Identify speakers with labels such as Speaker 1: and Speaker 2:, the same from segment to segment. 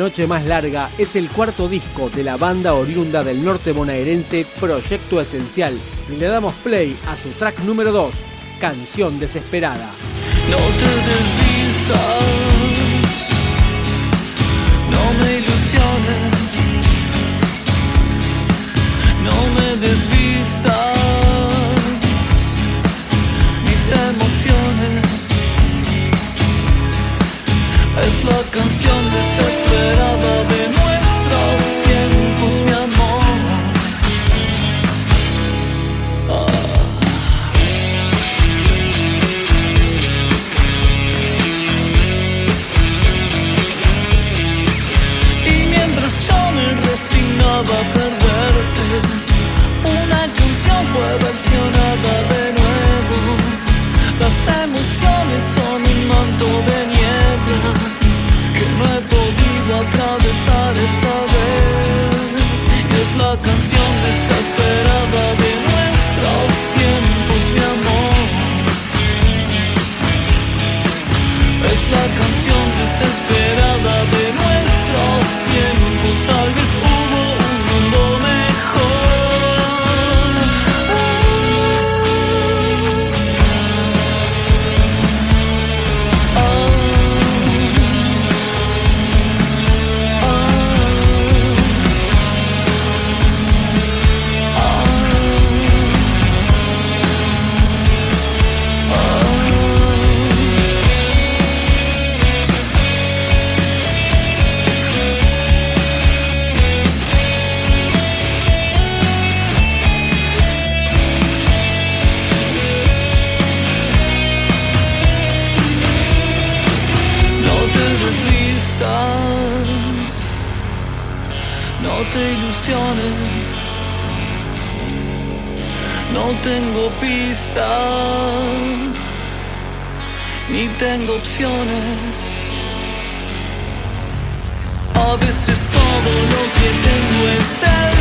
Speaker 1: Noche Más Larga es el cuarto disco de la banda oriunda del norte bonaerense Proyecto Esencial y le damos play a su track número 2, Canción Desesperada.
Speaker 2: No te desvistas, no me ilusiones, no me desvistas Es la canción desesperada de nuestros tiempos, mi amor. Y mientras yo me resignaba a perderte, una canción fue versionada de nuevo. Las emociones son un manto de no tengo pistas, ni tengo opciones. A veces todo lo que tengo es el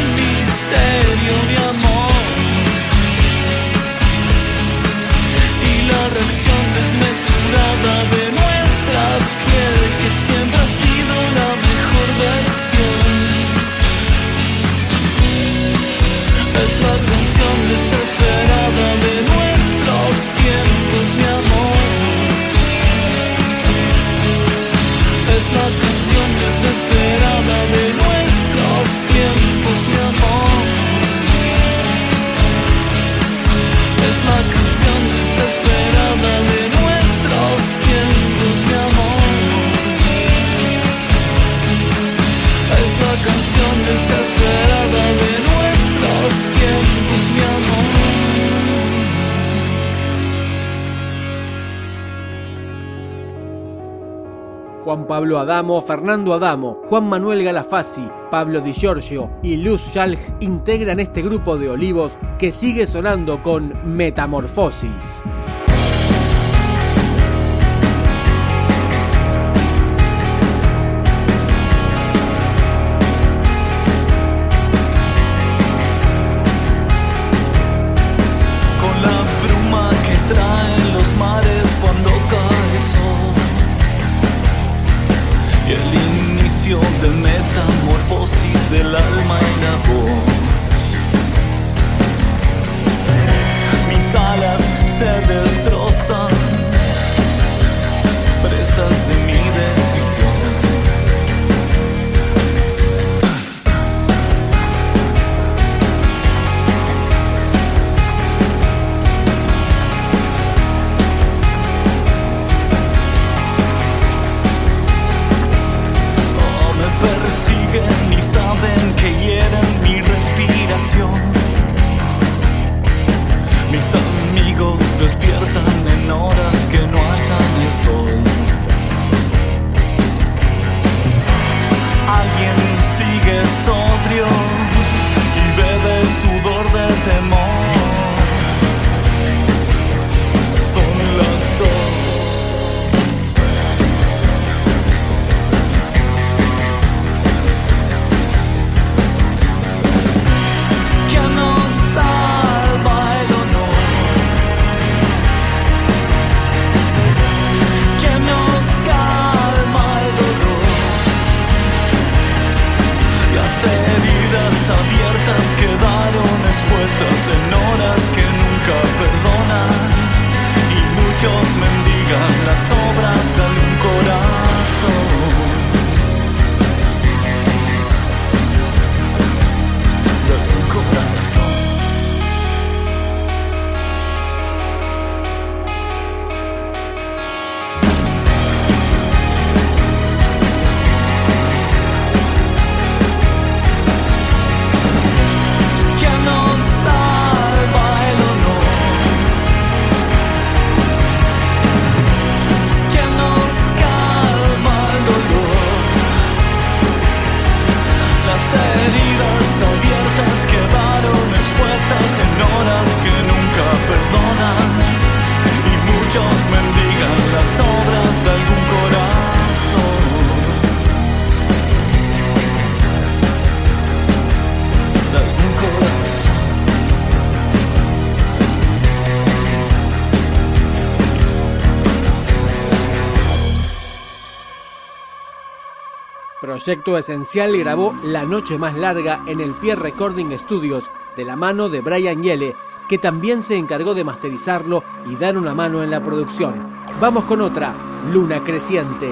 Speaker 1: Juan Pablo Adamo, Fernando Adamo, Juan Manuel Galafasi, Pablo Di Giorgio y Luz Schalch integran este grupo de olivos que sigue sonando con Metamorfosis.
Speaker 2: Proyecto Esencial grabó La Noche Más Larga en el Pierre Recording Studios de la mano de Brian Yele, que también se encargó de masterizarlo y dar una mano en la producción. Vamos con otra, Luna Creciente.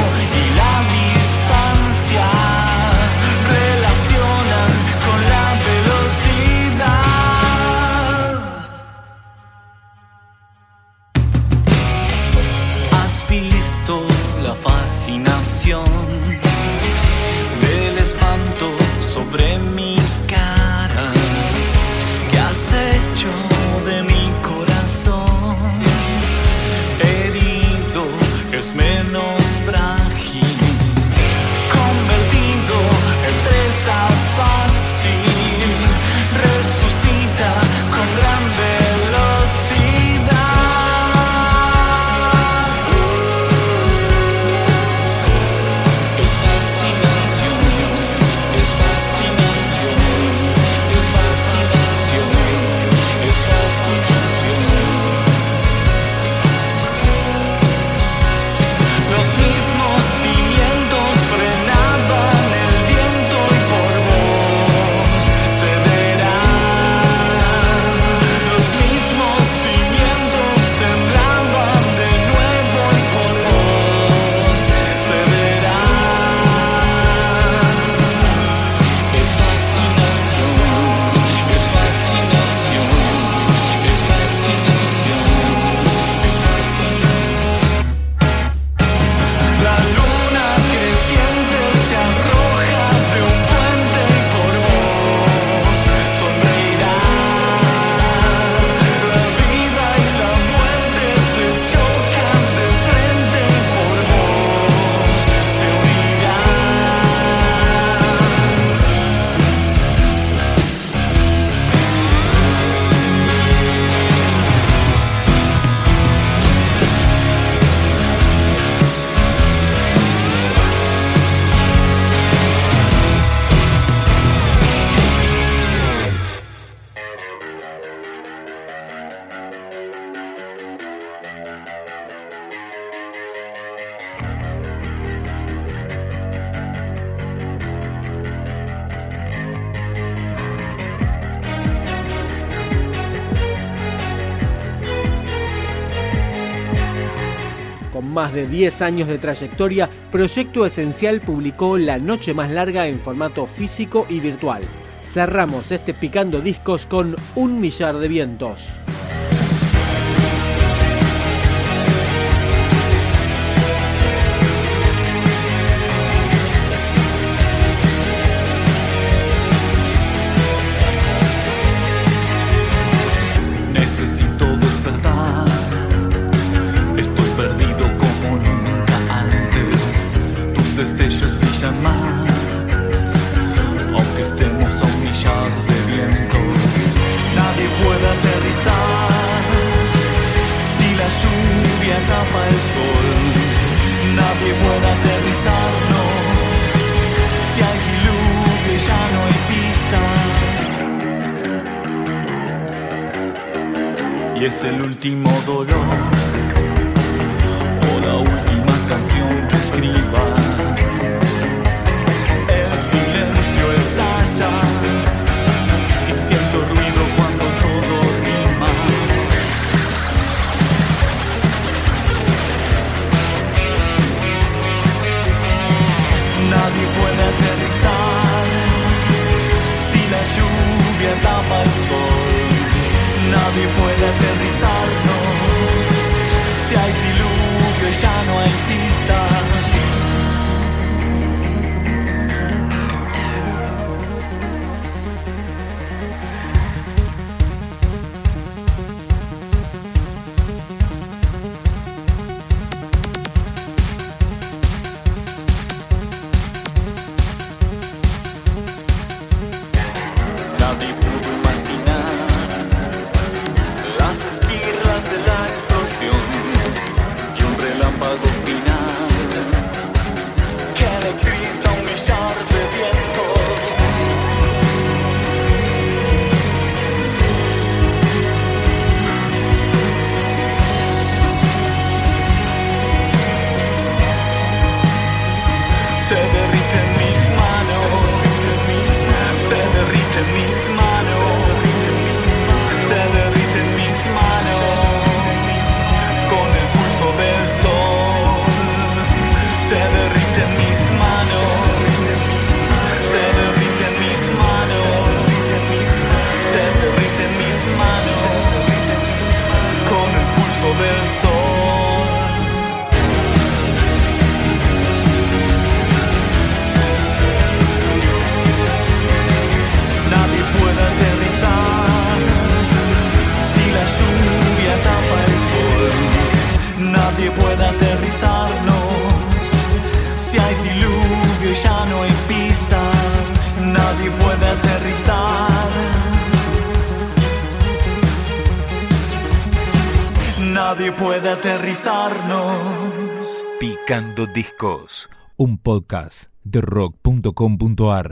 Speaker 2: más de 10 años de trayectoria, Proyecto Esencial publicó La Noche Más Larga en formato físico y virtual. Cerramos este picando discos con Un Millar de Vientos.
Speaker 3: Nadie puede aterrizarnos. Si hay diluvio ya no hay pista. Y es el último dolor
Speaker 2: canción que escriba. Nadie puede aterrizarnos.
Speaker 4: Picando Discos, un podcast de rock.com.ar.